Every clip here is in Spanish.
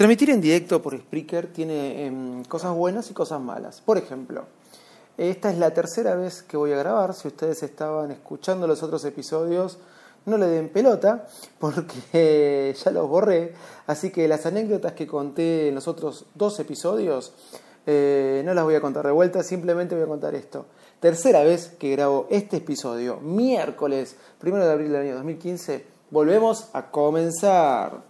Transmitir en directo por Spreaker tiene em, cosas buenas y cosas malas. Por ejemplo, esta es la tercera vez que voy a grabar. Si ustedes estaban escuchando los otros episodios, no le den pelota porque ya los borré. Así que las anécdotas que conté en los otros dos episodios eh, no las voy a contar de vuelta, simplemente voy a contar esto. Tercera vez que grabo este episodio, miércoles 1 de abril del año 2015. Volvemos a comenzar.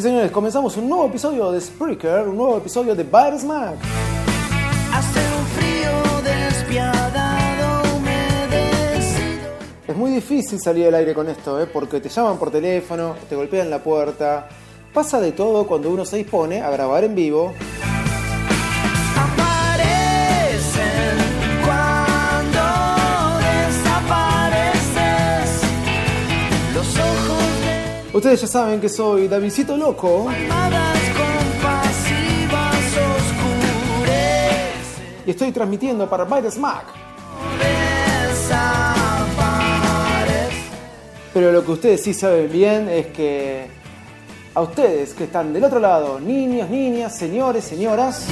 Sí, señores, comenzamos un nuevo episodio de Spreaker, un nuevo episodio de Virus Mac. Hace un frío despiadado. Es muy difícil salir del aire con esto, ¿eh? porque te llaman por teléfono, te golpean la puerta. Pasa de todo cuando uno se dispone a grabar en vivo. Ustedes ya saben que soy Davidcito Loco y estoy transmitiendo para Mac. Desaparecen. Pero lo que ustedes sí saben bien es que a ustedes que están del otro lado, niños, niñas, señores, señoras,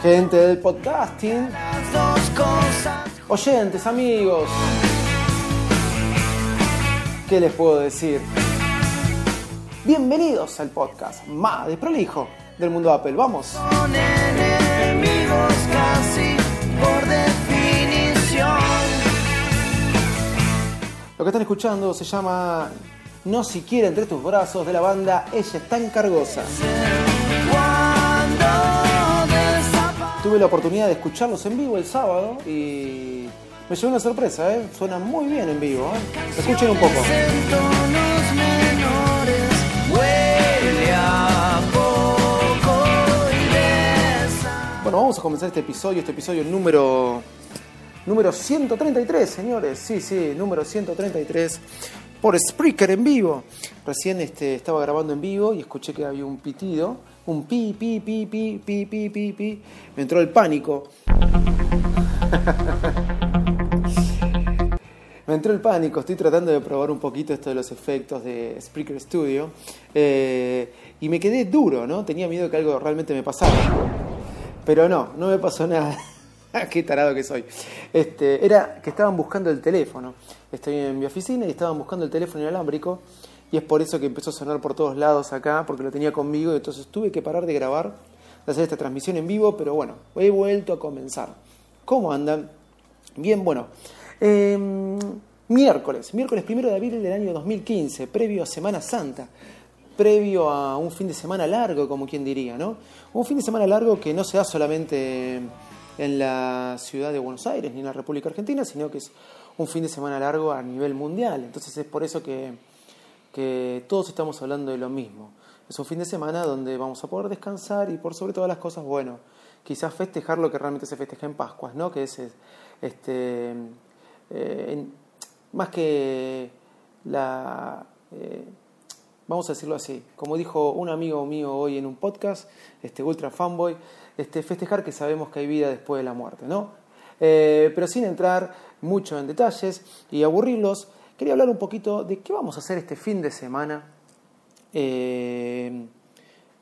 gente del podcasting, las dos cosas. oyentes, amigos, ¿qué les puedo decir? Bienvenidos al podcast más desprolijo del mundo Apple. Vamos. Son enemigos casi por definición. Lo que están escuchando se llama No siquiera entre tus brazos de la banda Ella es tan cargosa. Cuando desaparece. Tuve la oportunidad de escucharlos en vivo el sábado y me llevó una sorpresa, ¿eh? Suena muy bien en vivo. ¿eh? Escuchen un poco. Bueno, vamos a comenzar este episodio, este episodio número número 133, señores. Sí, sí, número 133 por Spreaker en vivo. Recién este, estaba grabando en vivo y escuché que había un pitido, un pi, pi, pi, pi, pi, pi, pi, pi. Me entró el pánico. Me entró el pánico, estoy tratando de probar un poquito esto de los efectos de Spreaker Studio eh, y me quedé duro, ¿no? Tenía miedo que algo realmente me pasara. Pero no, no me pasó nada. Qué tarado que soy. Este, era que estaban buscando el teléfono. Estoy en mi oficina y estaban buscando el teléfono inalámbrico y es por eso que empezó a sonar por todos lados acá, porque lo tenía conmigo y entonces tuve que parar de grabar, de hacer esta transmisión en vivo, pero bueno, he vuelto a comenzar. ¿Cómo andan? Bien, bueno. Eh, miércoles, miércoles primero de abril del año 2015, previo a Semana Santa, previo a un fin de semana largo, como quien diría, ¿no? Un fin de semana largo que no se da solamente en la ciudad de Buenos Aires ni en la República Argentina, sino que es un fin de semana largo a nivel mundial. Entonces es por eso que, que todos estamos hablando de lo mismo. Es un fin de semana donde vamos a poder descansar y por sobre todas las cosas, bueno, quizás festejar lo que realmente se festeja en Pascuas, ¿no? Que es este, eh, en- más que la... eh, vamos a decirlo así, como dijo un amigo mío hoy en un podcast, este Ultra Fanboy, este, festejar que sabemos que hay vida después de la muerte, ¿no? Eh, pero sin entrar mucho en detalles y aburrirlos, quería hablar un poquito de qué vamos a hacer este fin de semana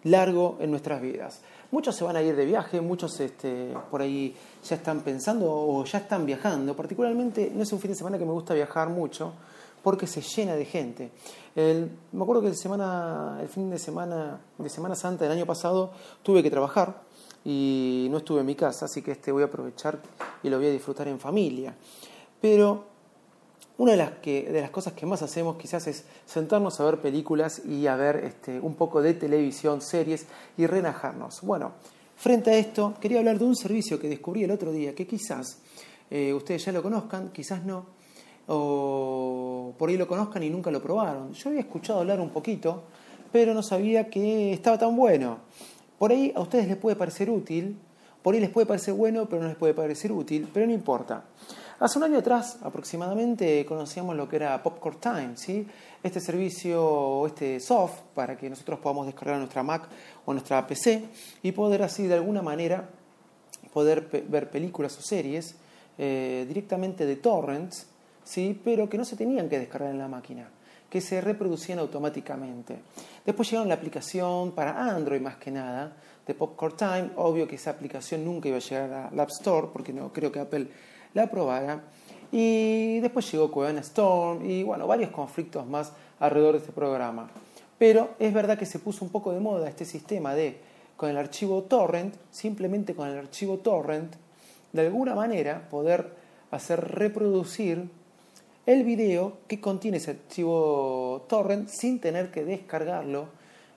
largo en nuestras vidas. Muchos se van a ir de viaje, muchos este, por ahí ya están pensando o ya están viajando. Particularmente no es un fin de semana que me gusta viajar mucho porque se llena de gente. Me acuerdo que el, semana, el fin de semana de Semana Santa del año pasado tuve que trabajar y no estuve en mi casa, así que este voy a aprovechar y lo voy a disfrutar en familia. Pero una de las, que, de las cosas que más hacemos quizás es sentarnos a ver películas y a ver este, un poco de televisión, series y relajarnos. Bueno, frente a esto quería hablar de un servicio que descubrí el otro día que quizás eh, ustedes ya lo conozcan, quizás no, o por ahí lo conozcan y nunca lo probaron. Yo había escuchado hablar un poquito, pero no sabía que estaba tan bueno. Por ahí a ustedes les puede parecer útil, por ahí les puede parecer bueno, pero no les puede parecer útil, pero no importa. Hace un año atrás aproximadamente conocíamos lo que era Popcorn Time, ¿sí? este servicio, este soft, para que nosotros podamos descargar nuestra Mac o nuestra PC y poder así de alguna manera poder ver películas o series eh, directamente de torrents, ¿sí? pero que no se tenían que descargar en la máquina, que se reproducían automáticamente. Después llegaron la aplicación para Android más que nada, de Popcorn Time. Obvio que esa aplicación nunca iba a llegar a la App Store, porque no creo que Apple la aprobara. Y después llegó Cuevana Storm y bueno, varios conflictos más alrededor de este programa. Pero es verdad que se puso un poco de moda este sistema de, con el archivo torrent, simplemente con el archivo torrent, de alguna manera poder hacer reproducir el video que contiene ese archivo torrent sin tener que descargarlo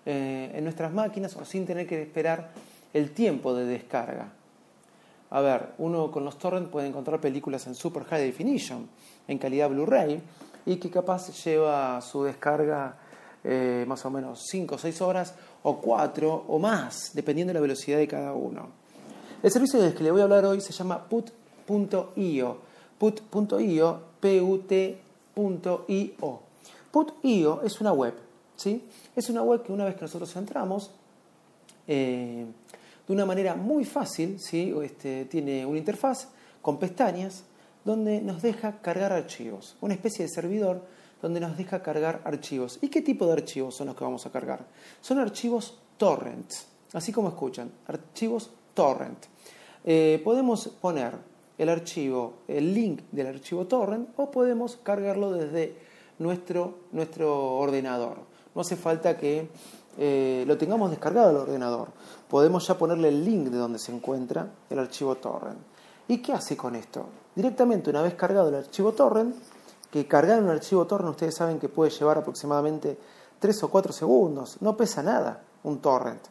eh, en nuestras máquinas o sin tener que esperar el tiempo de descarga. A ver, uno con los torrents puede encontrar películas en super high definition, en calidad Blu-ray, y que capaz lleva su descarga eh, más o menos 5 o 6 horas, o 4 o más, dependiendo de la velocidad de cada uno. El servicio del que le voy a hablar hoy se llama put.io. Put.io put.io. Put.io es una web, ¿sí? Es una web que una vez que nosotros entramos, eh, de una manera muy fácil, ¿sí? Este, tiene una interfaz con pestañas donde nos deja cargar archivos, una especie de servidor donde nos deja cargar archivos. ¿Y qué tipo de archivos son los que vamos a cargar? Son archivos torrent, así como escuchan, archivos torrent. Eh, podemos poner el archivo, el link del archivo torrent o podemos cargarlo desde nuestro, nuestro ordenador. No hace falta que eh, lo tengamos descargado al ordenador. Podemos ya ponerle el link de donde se encuentra el archivo torrent. ¿Y qué hace con esto? Directamente una vez cargado el archivo torrent, que cargar un archivo torrent ustedes saben que puede llevar aproximadamente 3 o 4 segundos, no pesa nada un torrent.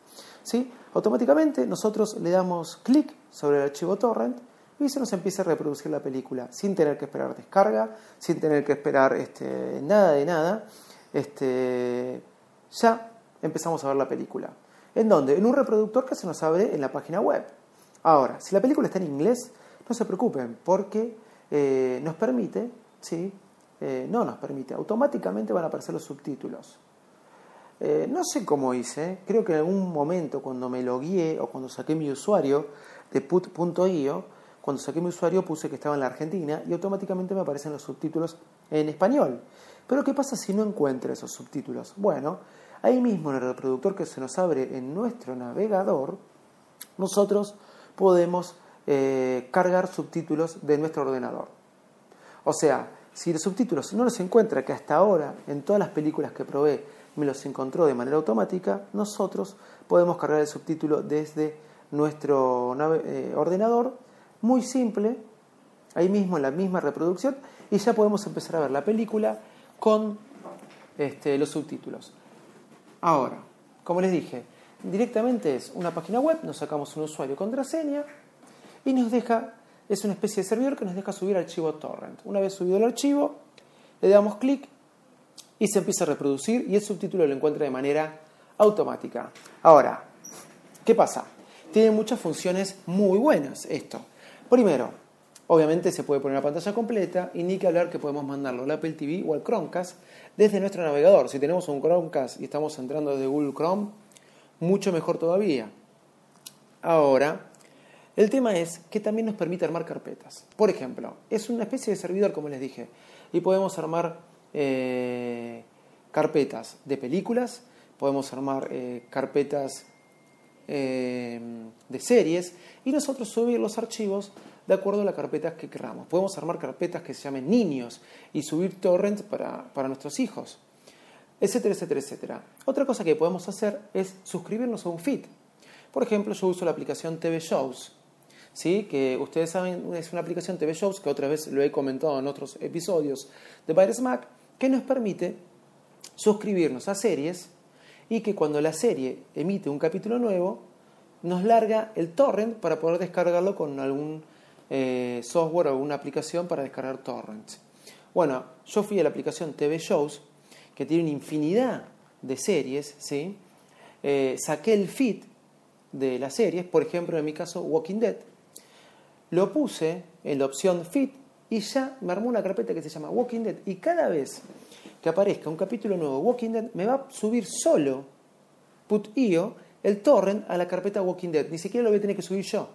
¿sí? Automáticamente nosotros le damos clic sobre el archivo torrent y se nos empieza a reproducir la película sin tener que esperar descarga, sin tener que esperar este, nada de nada. Este, ya empezamos a ver la película. ¿En dónde? En un reproductor que se nos abre en la página web. Ahora, si la película está en inglés, no se preocupen, porque eh, nos permite, ¿sí? Eh, no nos permite, automáticamente van a aparecer los subtítulos. Eh, no sé cómo hice, creo que en algún momento cuando me logué o cuando saqué mi usuario de put.io, cuando saqué mi usuario puse que estaba en la Argentina y automáticamente me aparecen los subtítulos en español. Pero ¿qué pasa si no encuentro esos subtítulos? Bueno, ahí mismo en el reproductor que se nos abre en nuestro navegador, nosotros podemos eh, cargar subtítulos de nuestro ordenador. O sea, si los subtítulos no los encuentra, que hasta ahora en todas las películas que probé me los encontró de manera automática, nosotros podemos cargar el subtítulo desde nuestro eh, ordenador muy simple, ahí mismo en la misma reproducción, y ya podemos empezar a ver la película con este, los subtítulos. Ahora, como les dije, directamente es una página web, nos sacamos un usuario contraseña y nos deja, es una especie de servidor que nos deja subir archivo torrent. Una vez subido el archivo, le damos clic y se empieza a reproducir y el subtítulo lo encuentra de manera automática. Ahora, ¿qué pasa? Tiene muchas funciones muy buenas esto. Primero, obviamente se puede poner la pantalla completa y ni que hablar que podemos mandarlo al Apple TV o al Chromecast desde nuestro navegador. Si tenemos un Chromecast y estamos entrando desde Google Chrome, mucho mejor todavía. Ahora, el tema es que también nos permite armar carpetas. Por ejemplo, es una especie de servidor, como les dije, y podemos armar eh, carpetas de películas, podemos armar eh, carpetas eh, de series y nosotros subir los archivos de acuerdo a las carpetas que queramos. Podemos armar carpetas que se llamen niños y subir torrents para, para nuestros hijos, etcétera, etcétera, etcétera. Otra cosa que podemos hacer es suscribirnos a un feed. Por ejemplo, yo uso la aplicación TV Shows. ¿sí? que ustedes saben es una aplicación TV Shows, que otra vez lo he comentado en otros episodios de Virus Mac, que nos permite suscribirnos a series y que cuando la serie emite un capítulo nuevo, nos larga el torrent para poder descargarlo con algún eh, software o alguna aplicación para descargar torrents. Bueno, yo fui a la aplicación TV Shows, que tiene una infinidad de series, ¿sí? Eh, saqué el feed de las series, por ejemplo, en mi caso, Walking Dead, lo puse en la opción feed y ya me armó una carpeta que se llama Walking Dead y cada vez que aparezca un capítulo nuevo de Walking Dead me va a subir solo put.io el torrent a la carpeta Walking Dead, ni siquiera lo voy a tener que subir yo.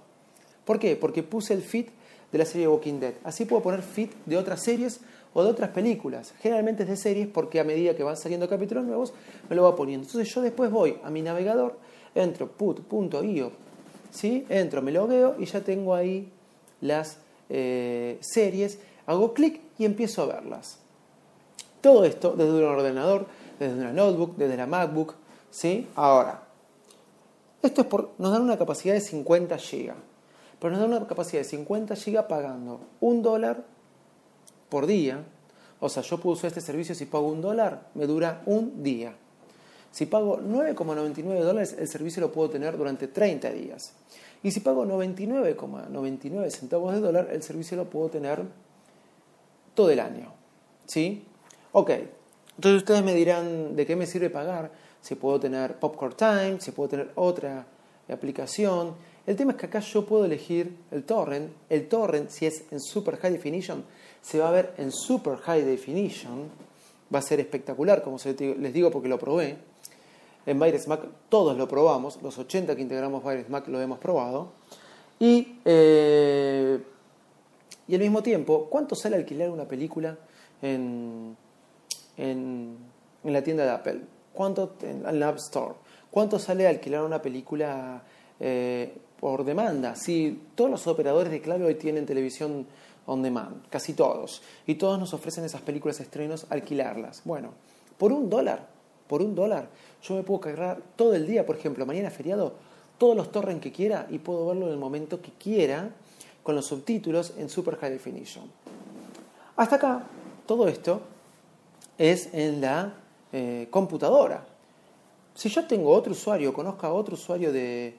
¿Por qué? Porque puse el feed de la serie Walking Dead. Así puedo poner feed de otras series o de otras películas. Generalmente es de series porque a medida que van saliendo capítulos nuevos me lo va poniendo. Entonces yo después voy a mi navegador, entro put.io, ¿sí? entro, me logueo y ya tengo ahí las eh, series, hago clic y empiezo a verlas. Todo esto desde un ordenador, desde una notebook, desde la MacBook. ¿sí? Ahora, esto es por, nos dan una capacidad de 50 GB. Pero nos dan una capacidad de 50 GB pagando un dólar por día. O sea, yo puedo usar este servicio si pago un dólar, me dura un día. Si pago 9,99 dólares, el servicio lo puedo tener durante 30 días. Y si pago 99,99 centavos de dólar, el servicio lo puedo tener todo el año. ¿Sí? Ok. Entonces ustedes me dirán de qué me sirve pagar. Si puedo tener Popcorn Time, si puedo tener otra aplicación. El tema es que acá yo puedo elegir el torrent. El torrent, si es en Super High Definition, se va a ver en Super High Definition. Va a ser espectacular, como les digo, porque lo probé. En Virus Mac todos lo probamos, los 80 que integramos Virus Mac lo hemos probado. Y, eh, y al mismo tiempo, ¿cuánto sale alquilar una película en, en, en la tienda de Apple? ¿Cuánto en la App Store? ¿Cuánto sale alquilar una película eh, por demanda? Si todos los operadores de clave hoy tienen televisión on demand, casi todos, y todos nos ofrecen esas películas estrenos alquilarlas. Bueno, por un dólar, por un dólar, yo me puedo cargar todo el día, por ejemplo, mañana feriado, todos los torrents que quiera y puedo verlo en el momento que quiera con los subtítulos en Super High Definition. Hasta acá, todo esto es en la eh, computadora. Si yo tengo otro usuario, conozca a otro usuario de,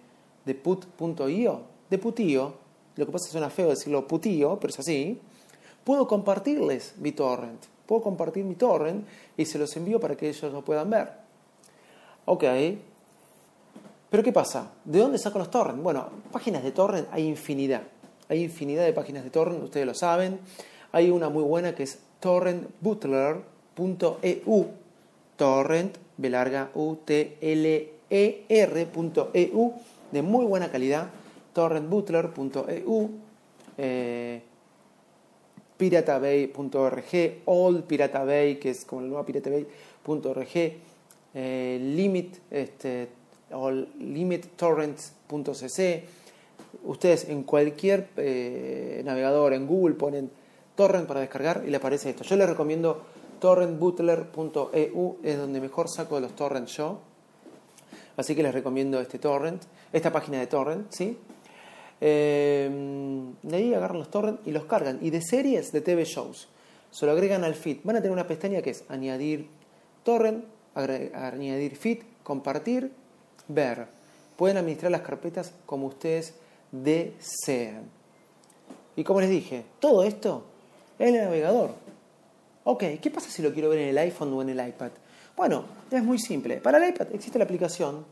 de put.io, de putio, lo que pasa es que suena feo decirlo putio, pero es así, puedo compartirles mi torrent. Puedo compartir mi torrent y se los envío para que ellos lo puedan ver. Ok, pero ¿qué pasa? ¿De dónde saco los torrents? Bueno, páginas de torrent hay infinidad. Hay infinidad de páginas de torrent, ustedes lo saben. Hay una muy buena que es torrentbutler.eu. Torrent, B larga U T L E R.eu, de muy buena calidad. Torrentbutler.eu. Eh, piratabay.org, All Piratabay, que es como la nueva piratabay.org, eh, limit, este. Ustedes en cualquier eh, navegador, en Google, ponen torrent para descargar y le aparece esto. Yo les recomiendo torrentbutler.eu, es donde mejor saco los torrents yo. Así que les recomiendo este torrent, esta página de torrent, ¿sí? Eh, de ahí agarran los torrents y los cargan. Y de series de TV shows. Se lo agregan al feed. Van a tener una pestaña que es añadir torrent, añadir feed, compartir, ver. Pueden administrar las carpetas como ustedes deseen. Y como les dije, todo esto en el navegador. Ok, ¿qué pasa si lo quiero ver en el iPhone o en el iPad? Bueno, es muy simple. Para el iPad existe la aplicación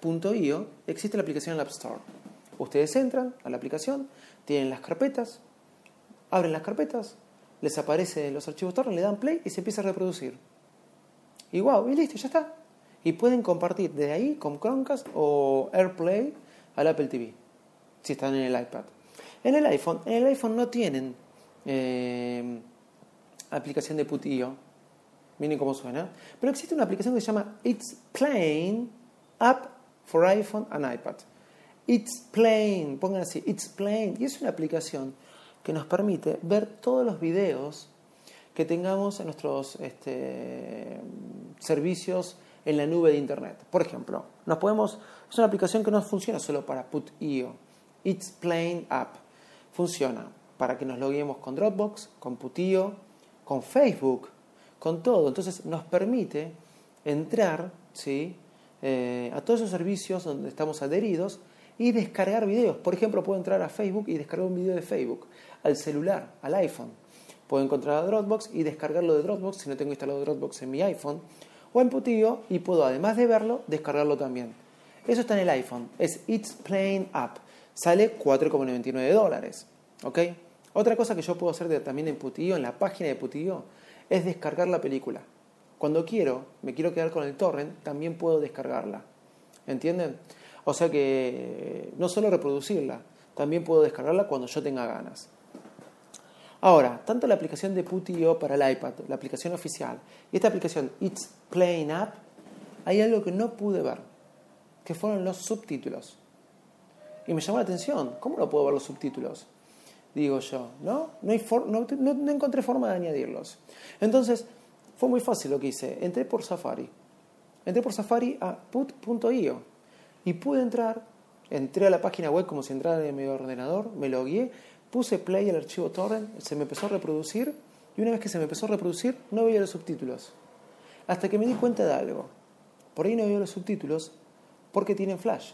put.io, existe la aplicación en la App Store. Ustedes entran a la aplicación, tienen las carpetas, abren las carpetas, les aparecen los archivos torrent, le dan play y se empieza a reproducir. Y wow, y listo, ya está. Y pueden compartir de ahí con Chromecast o AirPlay al Apple TV, si están en el iPad. En el iPhone, en el iPhone no tienen eh, aplicación de putillo. Miren cómo suena. Pero existe una aplicación que se llama It's Plain App for iPhone and iPad. It's Plain, pongan así, It's Plain. Y es una aplicación que nos permite ver todos los videos que tengamos en nuestros este, servicios en la nube de Internet. Por ejemplo, nos podemos, es una aplicación que no funciona solo para put.io. It's Plain App. Funciona para que nos loguemos con Dropbox, con Putio, con Facebook, con todo. Entonces nos permite entrar ¿sí? Eh, a todos esos servicios donde estamos adheridos y descargar videos. Por ejemplo, puedo entrar a Facebook y descargar un video de Facebook, al celular, al iPhone. Puedo encontrar a Dropbox y descargarlo de Dropbox si no tengo instalado Dropbox en mi iPhone o en Putio y puedo, además de verlo, descargarlo también. Eso está en el iPhone, es It's Plain App. Sale 4,99 dólares. ¿Ok? Otra cosa que yo puedo hacer de- también en Putio, en la página de Putio, es descargar la película. Cuando quiero, me quiero quedar con el torrent, también puedo descargarla. ¿Entienden? O sea que no solo reproducirla, también puedo descargarla cuando yo tenga ganas. Ahora, tanto la aplicación de Putio para el iPad, la aplicación oficial, y esta aplicación It's Plain App, hay algo que no pude ver, que fueron los subtítulos. Y me llamó la atención, ¿cómo no puedo ver los subtítulos? Digo yo, ¿no? No, no- no encontré forma de añadirlos. Entonces, fue muy fácil lo que hice. Entré por Safari. Entré por Safari a put.io y pude entrar, entré a la página web como si entrara en mi ordenador, me logué, puse play al archivo torrent, se me empezó a reproducir y una vez que se me empezó a reproducir no veía los subtítulos. Hasta que me di cuenta de algo. Por ahí no veo los subtítulos porque tienen flash.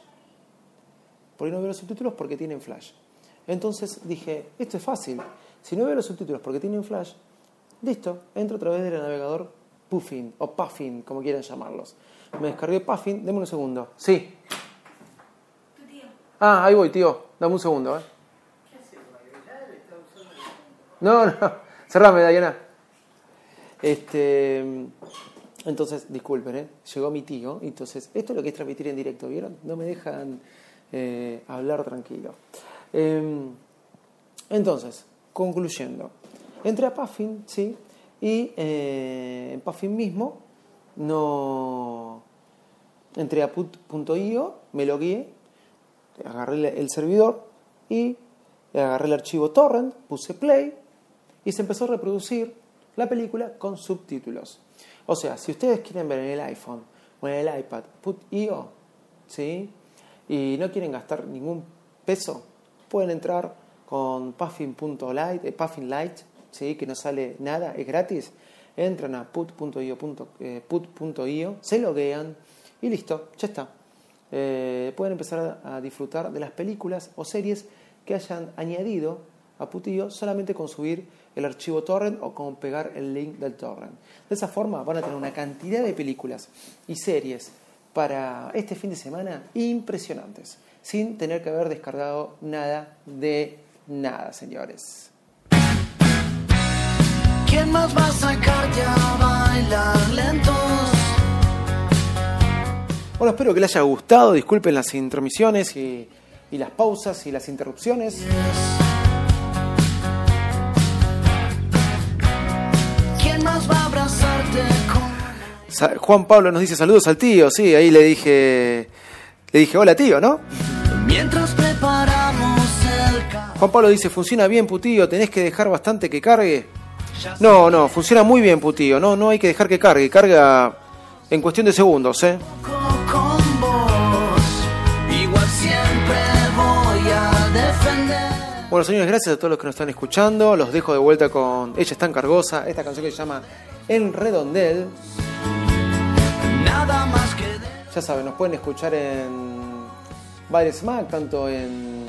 Por ahí no veo los subtítulos porque tienen flash. Entonces dije, esto es fácil. Si no veo los subtítulos porque tienen flash, listo, entro a través del navegador Puffin o Puffin, como quieran llamarlos. Me descargué Puffin, deme un segundo. Sí. Ah, ahí voy, tío. Dame un segundo, ¿eh? No, no. Cerrame, Diana. Este, entonces, disculpen, ¿eh? llegó mi tío. Entonces, esto es lo que es transmitir en directo, ¿vieron? No me dejan eh, hablar tranquilo. Eh, entonces, concluyendo, entré a Puffin, ¿sí? Y eh, en Puffin mismo no entré a put.io, me logué, agarré el- servidor y agarré el archivo torrent, puse play y se empezó a reproducir la película con subtítulos. O sea, si ustedes quieren ver en el iPhone o en el iPad put.io, ¿sí? Y no quieren gastar ningún peso, pueden entrar con Puffin.lite, eh, Puffin Lite, ¿sí? que no sale nada, es gratis. Entran a put.io, punto- eh, se loguean y listo, ya está. Eh, pueden empezar a, disfrutar de las películas o series que hayan añadido a Putio solamente con subir el archivo torrent o con pegar el link del torrent. De esa forma van a tener una cantidad de películas y series para este fin de semana impresionantes, sin tener que haber descargado nada de nada, señores. ¿Quién más va a sacarte a bailar lentos? Bueno, espero que les haya gustado. Disculpen las intromisiones y, y las pausas y las interrupciones. ¿Quién más va a abrazarte con Juan Pablo nos dice saludos al tío. Sí, ahí le dije, le dije hola tío, ¿no? mientras preparamos el? Juan Pablo dice funciona bien putío, tenés que dejar bastante que cargue. No, no, funciona muy bien putío. No, no hay que dejar que cargue. Carga en cuestión de segundos, ¿eh? Bueno, señores, gracias a todos los que nos están escuchando. Los dejo de vuelta con Ella es tan cargosa, esta canción que se llama En Redondel. Ya saben, nos pueden escuchar en Baile Smack, tanto en,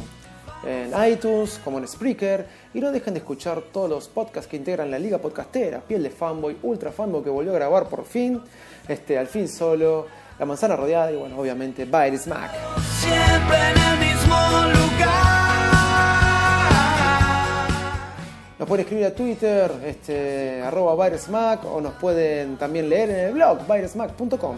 en iTunes como en Spreaker. Y no dejen de escuchar todos los podcasts que integran la Liga Podcastera, Piel de Fanboy, Ultra Fanboy que volvió a grabar por fin, este, al fin solo, La Manzana Rodeada y bueno, obviamente Baile Smack. siempre en el mismo lugar. Nos pueden escribir a Twitter, este, arroba Bairesmack, o nos pueden también leer en el blog, bairesmack.com.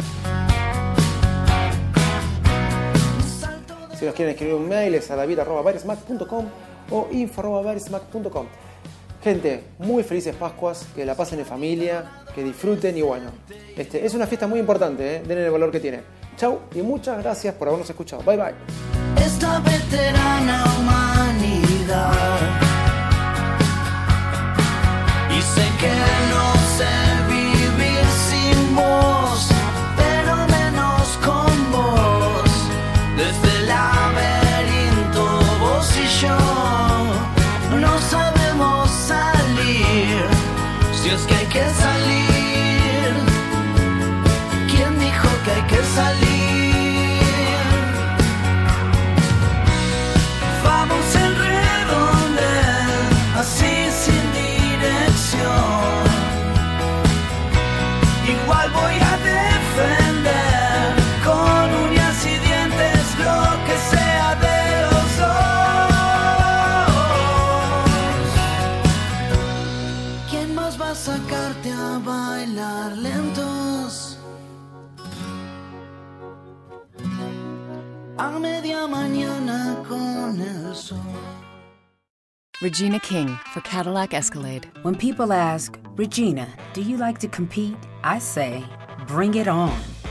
Si nos quieren escribir un mail es a david.bairesmack.com o info.bairesmack.com. Gente, muy felices Pascuas, que la pasen en familia, que disfruten y bueno, este, es una fiesta muy importante, ¿eh? den el valor que tiene. Chau y muchas gracias por habernos escuchado. Bye bye. esta veterana humanidad. Salir. A media mañana con el sol. Regina King for Cadillac Escalade. When people ask, Regina, do you like to compete? I say, bring it on.